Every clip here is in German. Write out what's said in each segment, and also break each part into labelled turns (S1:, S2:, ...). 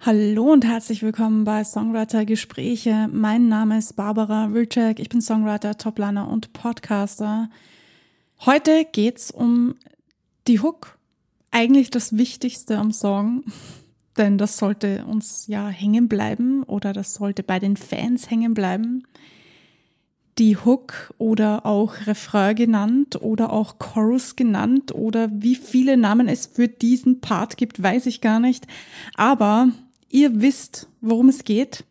S1: Hallo und herzlich willkommen bei Songwriter Gespräche. Mein Name ist Barbara Wilczek. Ich bin Songwriter, Topliner und Podcaster. Heute geht's um die Hook. Eigentlich das Wichtigste am Song, denn das sollte uns ja hängen bleiben oder das sollte bei den Fans hängen bleiben. Die Hook oder auch Refrain genannt oder auch Chorus genannt oder wie viele Namen es für diesen Part gibt, weiß ich gar nicht. Aber ihr wisst, worum es geht.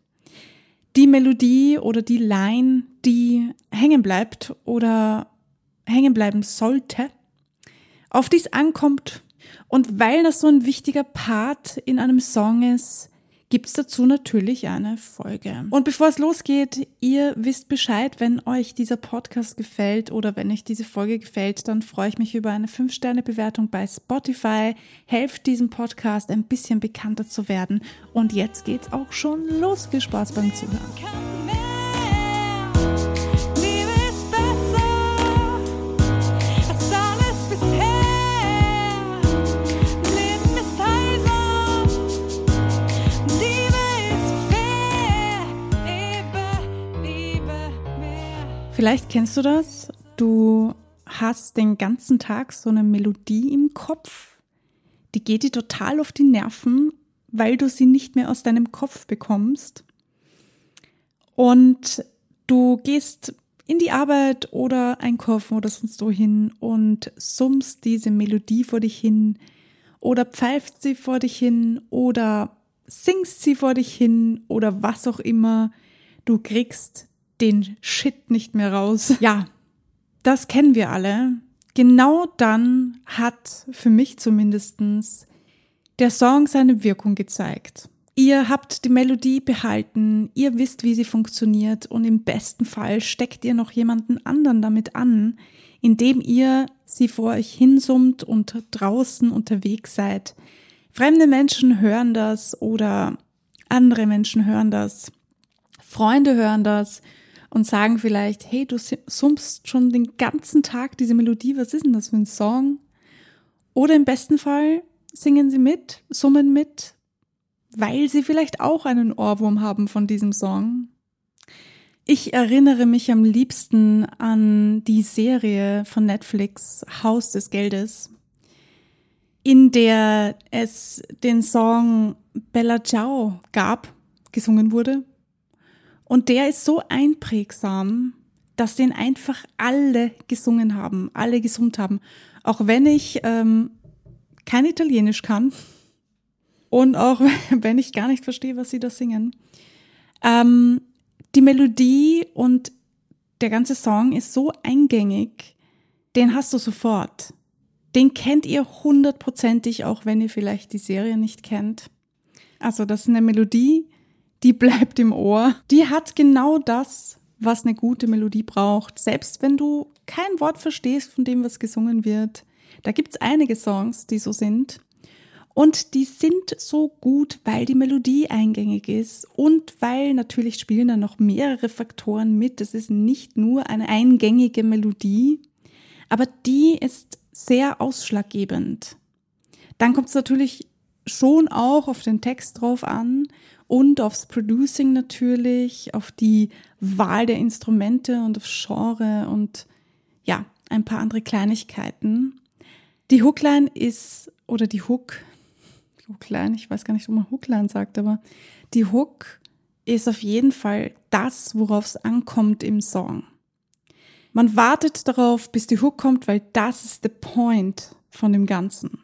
S1: Die Melodie oder die Line, die hängen bleibt oder hängen bleiben sollte, auf die es ankommt. Und weil das so ein wichtiger Part in einem Song ist, gibt es dazu natürlich eine Folge. Und bevor es losgeht, ihr wisst Bescheid, wenn euch dieser Podcast gefällt oder wenn euch diese Folge gefällt, dann freue ich mich über eine 5-Sterne-Bewertung bei Spotify. Helft diesem Podcast ein bisschen bekannter zu werden. Und jetzt geht's auch schon los. Viel Spaß beim Zuhören. Vielleicht kennst du das. Du hast den ganzen Tag so eine Melodie im Kopf. Die geht dir total auf die Nerven, weil du sie nicht mehr aus deinem Kopf bekommst. Und du gehst in die Arbeit oder einkaufen oder sonst wohin und summst diese Melodie vor dich hin oder pfeifst sie vor dich hin oder singst sie vor dich hin oder was auch immer. Du kriegst den Shit nicht mehr raus. Ja, das kennen wir alle. Genau dann hat für mich zumindestens der Song seine Wirkung gezeigt. Ihr habt die Melodie behalten, ihr wisst, wie sie funktioniert und im besten Fall steckt ihr noch jemanden anderen damit an, indem ihr sie vor euch hinsummt und draußen unterwegs seid. Fremde Menschen hören das oder andere Menschen hören das, Freunde hören das und sagen vielleicht, hey, du summst schon den ganzen Tag diese Melodie, was ist denn das für ein Song? Oder im besten Fall singen sie mit, summen mit, weil sie vielleicht auch einen Ohrwurm haben von diesem Song. Ich erinnere mich am liebsten an die Serie von Netflix Haus des Geldes, in der es den Song Bella Ciao gab, gesungen wurde und der ist so einprägsam, dass den einfach alle gesungen haben, alle gesummt haben. Auch wenn ich ähm, kein Italienisch kann und auch wenn ich gar nicht verstehe, was sie da singen. Ähm, die Melodie und der ganze Song ist so eingängig, den hast du sofort. Den kennt ihr hundertprozentig, auch wenn ihr vielleicht die Serie nicht kennt. Also das ist eine Melodie, die bleibt im Ohr. Die hat genau das, was eine gute Melodie braucht. Selbst wenn du kein Wort verstehst von dem, was gesungen wird. Da gibt's einige Songs, die so sind. Und die sind so gut, weil die Melodie eingängig ist und weil natürlich spielen da noch mehrere Faktoren mit. Es ist nicht nur eine eingängige Melodie, aber die ist sehr ausschlaggebend. Dann kommt es natürlich schon auch auf den Text drauf an und aufs Producing natürlich, auf die Wahl der Instrumente und aufs Genre und ja, ein paar andere Kleinigkeiten. Die Hookline ist, oder die Hook, Hookline, ich weiß gar nicht, ob man Hookline sagt, aber die Hook ist auf jeden Fall das, worauf es ankommt im Song. Man wartet darauf, bis die Hook kommt, weil das ist der Point von dem Ganzen.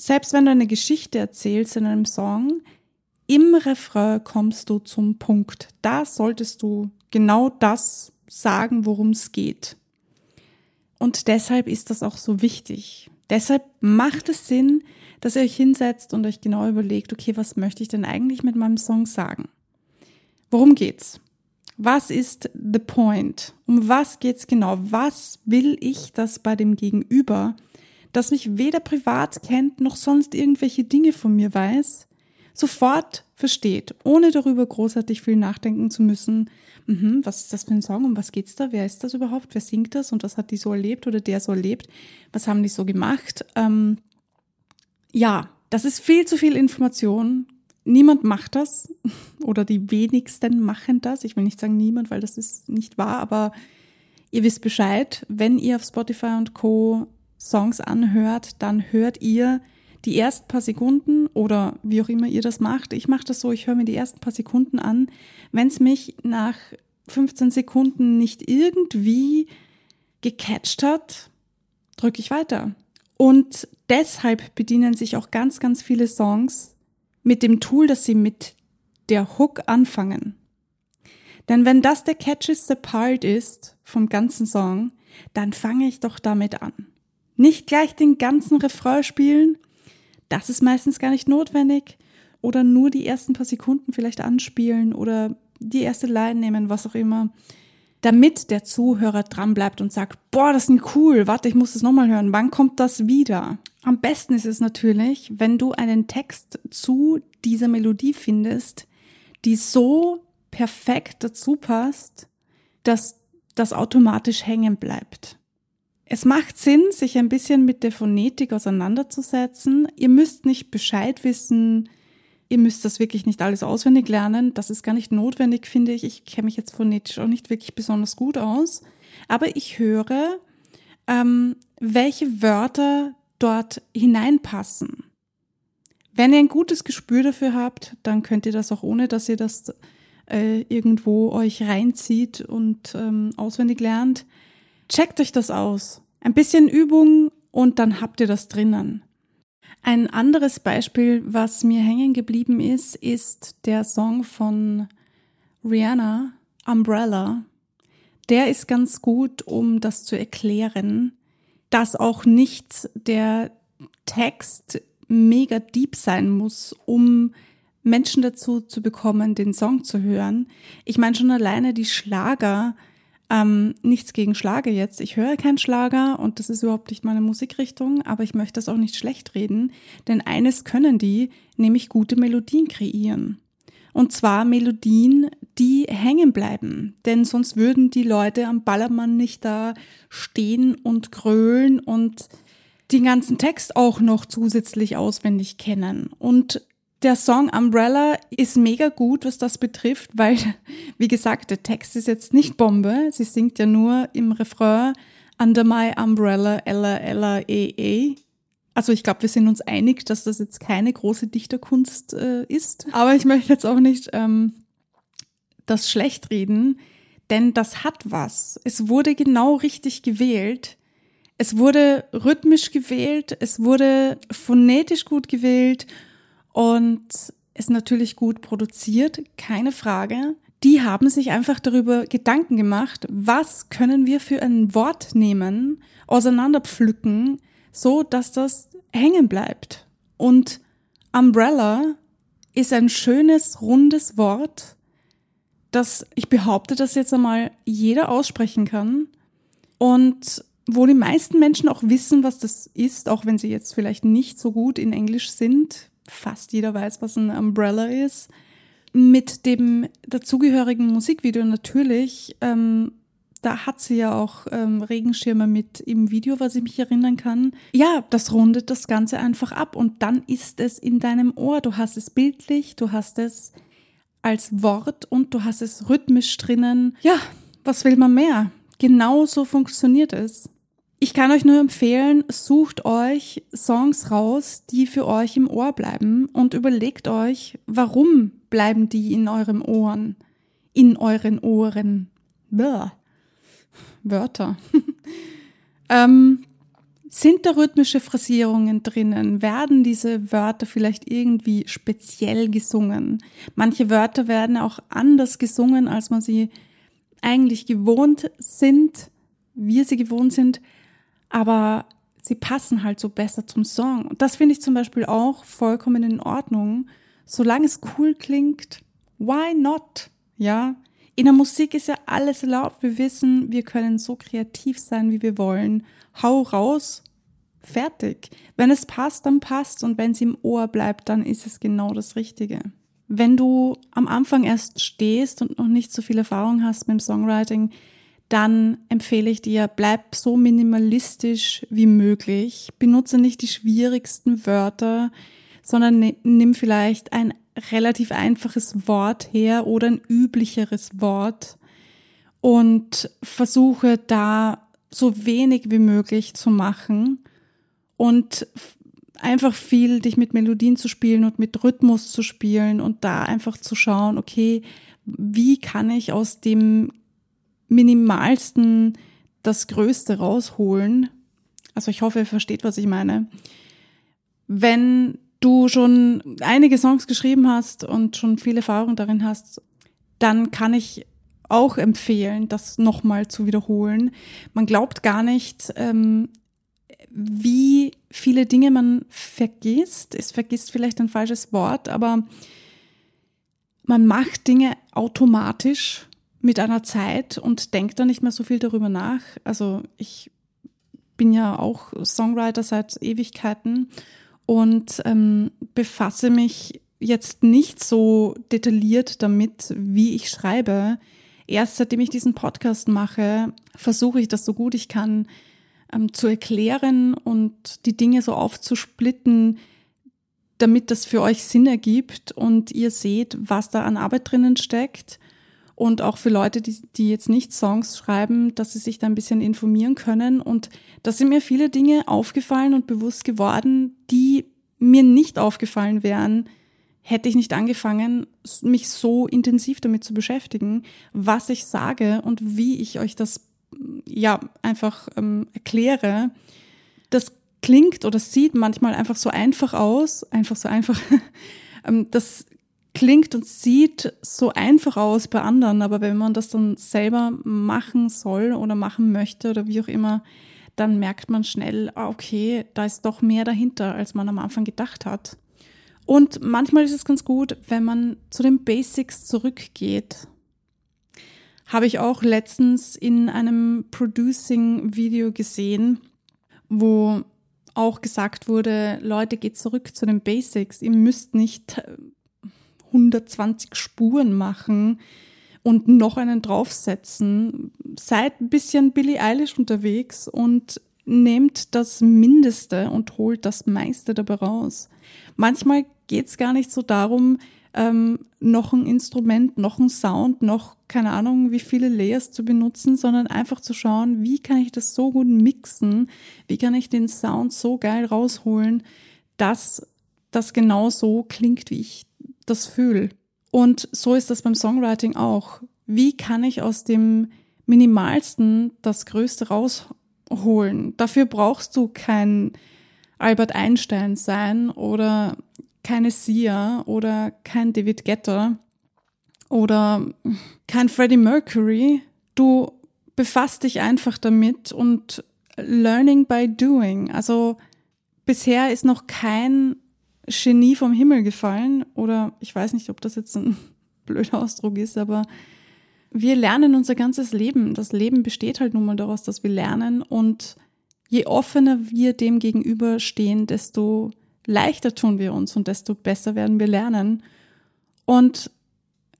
S1: Selbst wenn du eine Geschichte erzählst in einem Song, im Refrain kommst du zum Punkt. Da solltest du genau das sagen, worum es geht. Und deshalb ist das auch so wichtig. Deshalb macht es Sinn, dass ihr euch hinsetzt und euch genau überlegt, okay, was möchte ich denn eigentlich mit meinem Song sagen? Worum geht's? Was ist the point? Um was geht's genau? Was will ich, dass bei dem Gegenüber, das mich weder privat kennt noch sonst irgendwelche Dinge von mir weiß, sofort versteht, ohne darüber großartig viel nachdenken zu müssen. Mhm, was ist das für ein Song? Um was geht's da? Wer ist das überhaupt? Wer singt das? Und was hat die so erlebt oder der so erlebt? Was haben die so gemacht? Ähm, ja, das ist viel zu viel Information. Niemand macht das oder die wenigsten machen das. Ich will nicht sagen niemand, weil das ist nicht wahr, aber ihr wisst Bescheid. Wenn ihr auf Spotify und Co. Songs anhört, dann hört ihr die ersten paar Sekunden oder wie auch immer ihr das macht. Ich mache das so, ich höre mir die ersten paar Sekunden an. Wenn es mich nach 15 Sekunden nicht irgendwie gecatcht hat, drücke ich weiter. Und deshalb bedienen sich auch ganz, ganz viele Songs mit dem Tool, dass sie mit der Hook anfangen. Denn wenn das der catchieste Part ist vom ganzen Song, dann fange ich doch damit an. Nicht gleich den ganzen Refrain spielen, das ist meistens gar nicht notwendig. Oder nur die ersten paar Sekunden vielleicht anspielen oder die erste Line nehmen, was auch immer. Damit der Zuhörer dran bleibt und sagt, boah, das ist cool, warte, ich muss das nochmal hören. Wann kommt das wieder? Am besten ist es natürlich, wenn du einen Text zu dieser Melodie findest, die so perfekt dazu passt, dass das automatisch hängen bleibt. Es macht Sinn, sich ein bisschen mit der Phonetik auseinanderzusetzen. Ihr müsst nicht Bescheid wissen, ihr müsst das wirklich nicht alles auswendig lernen. Das ist gar nicht notwendig, finde ich. Ich kenne mich jetzt phonetisch auch nicht wirklich besonders gut aus. Aber ich höre, ähm, welche Wörter dort hineinpassen. Wenn ihr ein gutes Gespür dafür habt, dann könnt ihr das auch ohne, dass ihr das äh, irgendwo euch reinzieht und ähm, auswendig lernt. Checkt euch das aus. Ein bisschen Übung und dann habt ihr das drinnen. Ein anderes Beispiel, was mir hängen geblieben ist, ist der Song von Rihanna, Umbrella. Der ist ganz gut, um das zu erklären dass auch nicht der Text mega deep sein muss, um Menschen dazu zu bekommen, den Song zu hören. Ich meine schon alleine die Schlager, ähm, nichts gegen Schlager jetzt. Ich höre keinen Schlager und das ist überhaupt nicht meine Musikrichtung, aber ich möchte das auch nicht schlecht reden, denn eines können die, nämlich gute Melodien kreieren. Und zwar Melodien, die hängen bleiben. Denn sonst würden die Leute am Ballermann nicht da stehen und grölen und den ganzen Text auch noch zusätzlich auswendig kennen. Und der Song Umbrella ist mega gut, was das betrifft, weil, wie gesagt, der Text ist jetzt nicht Bombe. Sie singt ja nur im Refrain Under my umbrella, Ella, Ella, E, E. Also ich glaube, wir sind uns einig, dass das jetzt keine große Dichterkunst äh, ist. Aber ich möchte jetzt auch nicht ähm, das schlecht reden, denn das hat was. Es wurde genau richtig gewählt. Es wurde rhythmisch gewählt, es wurde phonetisch gut gewählt und ist natürlich gut produziert, keine Frage. Die haben sich einfach darüber Gedanken gemacht, was können wir für ein Wort nehmen, auseinanderpflücken, so dass das hängen bleibt. Und Umbrella ist ein schönes, rundes Wort, das ich behaupte, dass jetzt einmal jeder aussprechen kann und wo die meisten Menschen auch wissen, was das ist, auch wenn sie jetzt vielleicht nicht so gut in Englisch sind. Fast jeder weiß, was ein Umbrella ist. Mit dem dazugehörigen Musikvideo natürlich ähm, da hat sie ja auch ähm, Regenschirme mit im Video, was ich mich erinnern kann. Ja, das rundet das Ganze einfach ab und dann ist es in deinem Ohr. Du hast es bildlich, du hast es als Wort und du hast es rhythmisch drinnen. Ja, was will man mehr? Genau so funktioniert es. Ich kann euch nur empfehlen, sucht euch Songs raus, die für euch im Ohr bleiben und überlegt euch, warum bleiben die in eurem Ohren, in euren Ohren. Blah. Wörter. ähm, sind da rhythmische Phrasierungen drinnen? Werden diese Wörter vielleicht irgendwie speziell gesungen? Manche Wörter werden auch anders gesungen, als man sie eigentlich gewohnt sind, wir sie gewohnt sind, aber sie passen halt so besser zum Song. Und das finde ich zum Beispiel auch vollkommen in Ordnung. Solange es cool klingt, why not? Ja, in der Musik ist ja alles erlaubt. Wir wissen, wir können so kreativ sein, wie wir wollen. Hau raus, fertig. Wenn es passt, dann passt und wenn es im Ohr bleibt, dann ist es genau das Richtige. Wenn du am Anfang erst stehst und noch nicht so viel Erfahrung hast mit dem Songwriting, dann empfehle ich dir, bleib so minimalistisch wie möglich. Benutze nicht die schwierigsten Wörter, sondern nimm vielleicht ein relativ einfaches Wort her oder ein üblicheres Wort und versuche da so wenig wie möglich zu machen und einfach viel dich mit Melodien zu spielen und mit Rhythmus zu spielen und da einfach zu schauen, okay, wie kann ich aus dem minimalsten das Größte rausholen? Also ich hoffe, ihr versteht, was ich meine. Wenn du schon einige Songs geschrieben hast und schon viel Erfahrung darin hast, dann kann ich auch empfehlen, das nochmal zu wiederholen. Man glaubt gar nicht, ähm, wie viele Dinge man vergisst. Es vergisst vielleicht ein falsches Wort, aber man macht Dinge automatisch mit einer Zeit und denkt dann nicht mehr so viel darüber nach. Also ich bin ja auch Songwriter seit Ewigkeiten und ähm, befasse mich jetzt nicht so detailliert damit, wie ich schreibe. Erst seitdem ich diesen Podcast mache, versuche ich das so gut ich kann ähm, zu erklären und die Dinge so aufzusplitten, damit das für euch Sinn ergibt und ihr seht, was da an Arbeit drinnen steckt. Und auch für Leute, die, die jetzt nicht Songs schreiben, dass sie sich da ein bisschen informieren können. Und da sind mir viele Dinge aufgefallen und bewusst geworden, die mir nicht aufgefallen wären, hätte ich nicht angefangen, mich so intensiv damit zu beschäftigen, was ich sage und wie ich euch das ja einfach ähm, erkläre, das klingt oder sieht manchmal einfach so einfach aus, einfach so einfach. Ähm, das klingt und sieht so einfach aus bei anderen, aber wenn man das dann selber machen soll oder machen möchte oder wie auch immer, dann merkt man schnell, ah, okay, da ist doch mehr dahinter, als man am Anfang gedacht hat. Und manchmal ist es ganz gut, wenn man zu den Basics zurückgeht habe ich auch letztens in einem Producing-Video gesehen, wo auch gesagt wurde, Leute, geht zurück zu den Basics. Ihr müsst nicht 120 Spuren machen und noch einen draufsetzen. Seid ein bisschen Billie Eilish unterwegs und nehmt das Mindeste und holt das meiste dabei raus. Manchmal geht es gar nicht so darum, ähm, noch ein Instrument, noch ein Sound, noch keine Ahnung, wie viele Layers zu benutzen, sondern einfach zu schauen, wie kann ich das so gut mixen, wie kann ich den Sound so geil rausholen, dass das genau so klingt, wie ich das fühle. Und so ist das beim Songwriting auch. Wie kann ich aus dem Minimalsten das Größte rausholen? Dafür brauchst du kein Albert Einstein sein oder keine Sia oder kein David Getter oder kein Freddie Mercury. Du befasst dich einfach damit und learning by doing. Also bisher ist noch kein Genie vom Himmel gefallen oder ich weiß nicht, ob das jetzt ein blöder Ausdruck ist, aber wir lernen unser ganzes Leben. Das Leben besteht halt nun mal daraus, dass wir lernen und je offener wir dem gegenüberstehen, desto leichter tun wir uns und desto besser werden wir lernen. Und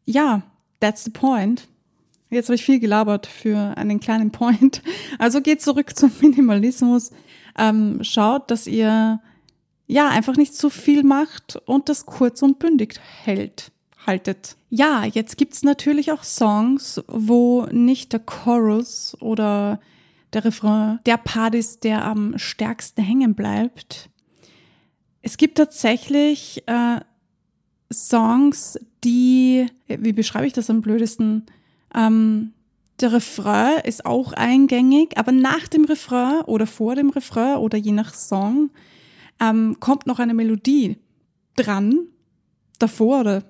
S1: ja, that's the point. Jetzt habe ich viel gelabert für einen kleinen Point. Also geht zurück zum Minimalismus. Ähm, schaut, dass ihr ja einfach nicht zu viel macht und das kurz und bündig hält, haltet. Ja, jetzt gibt's natürlich auch Songs, wo nicht der Chorus oder der Refrain der Part ist, der am stärksten hängen bleibt. Es gibt tatsächlich äh, Songs, die, wie beschreibe ich das am blödesten? Ähm, der Refrain ist auch eingängig, aber nach dem Refrain oder vor dem Refrain oder je nach Song ähm, kommt noch eine Melodie dran, davor oder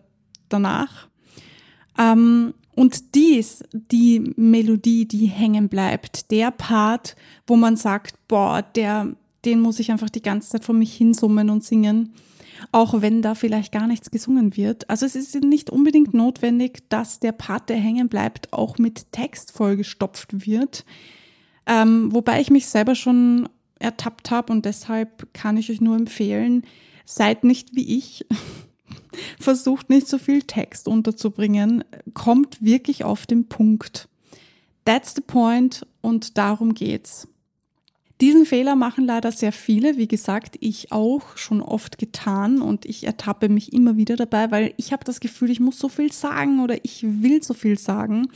S1: danach. Ähm, und dies, die Melodie, die hängen bleibt, der Part, wo man sagt, boah, der den muss ich einfach die ganze Zeit vor mich hinsummen und singen, auch wenn da vielleicht gar nichts gesungen wird. Also es ist nicht unbedingt notwendig, dass der Part, der hängen bleibt, auch mit Text vollgestopft wird. Ähm, wobei ich mich selber schon ertappt habe und deshalb kann ich euch nur empfehlen, seid nicht wie ich. Versucht nicht so viel Text unterzubringen. Kommt wirklich auf den Punkt. That's the point und darum geht's. Diesen Fehler machen leider sehr viele, wie gesagt, ich auch schon oft getan und ich ertappe mich immer wieder dabei, weil ich habe das Gefühl, ich muss so viel sagen oder ich will so viel sagen.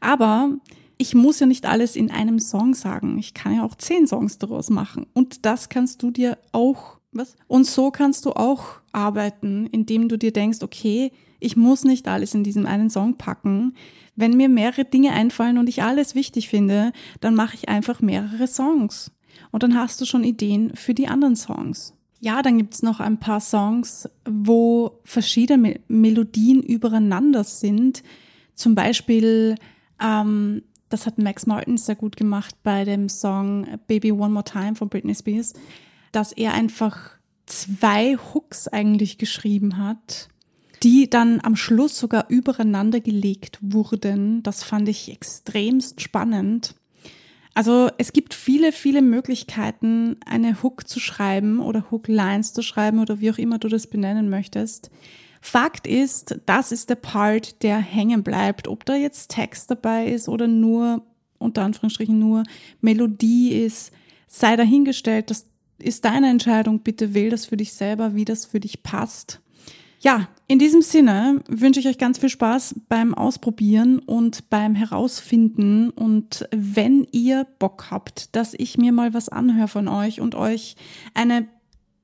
S1: Aber ich muss ja nicht alles in einem Song sagen. Ich kann ja auch zehn Songs daraus machen. Und das kannst du dir auch, was? Und so kannst du auch arbeiten, indem du dir denkst, okay, ich muss nicht alles in diesem einen Song packen. Wenn mir mehrere Dinge einfallen und ich alles wichtig finde, dann mache ich einfach mehrere Songs. Und dann hast du schon Ideen für die anderen Songs. Ja, dann gibt's noch ein paar Songs, wo verschiedene Melodien übereinander sind. Zum Beispiel ähm, das hat Max Martin sehr gut gemacht bei dem Song Baby One More Time von Britney Spears, dass er einfach zwei Hooks eigentlich geschrieben hat, die dann am Schluss sogar übereinander gelegt wurden. Das fand ich extremst spannend. Also es gibt viele, viele Möglichkeiten, eine Hook zu schreiben oder Hooklines zu schreiben oder wie auch immer du das benennen möchtest. Fakt ist, das ist der Part, der hängen bleibt. Ob da jetzt Text dabei ist oder nur, unter Anführungsstrichen nur Melodie ist, sei dahingestellt. Das ist deine Entscheidung. Bitte wähl das für dich selber, wie das für dich passt. Ja, in diesem Sinne wünsche ich euch ganz viel Spaß beim Ausprobieren und beim Herausfinden. Und wenn ihr Bock habt, dass ich mir mal was anhöre von euch und euch eine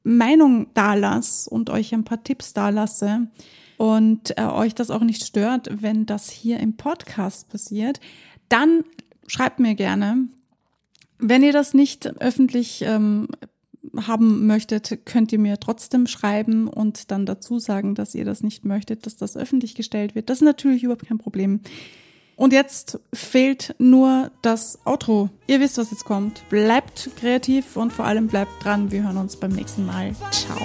S1: Meinung da lasse und euch ein paar Tipps da lasse und äh, euch das auch nicht stört, wenn das hier im Podcast passiert, dann schreibt mir gerne. Wenn ihr das nicht öffentlich ähm, haben möchtet, könnt ihr mir trotzdem schreiben und dann dazu sagen, dass ihr das nicht möchtet, dass das öffentlich gestellt wird. Das ist natürlich überhaupt kein Problem. Und jetzt fehlt nur das Outro. Ihr wisst, was jetzt kommt. Bleibt kreativ und vor allem bleibt dran. Wir hören uns beim nächsten Mal. Ciao.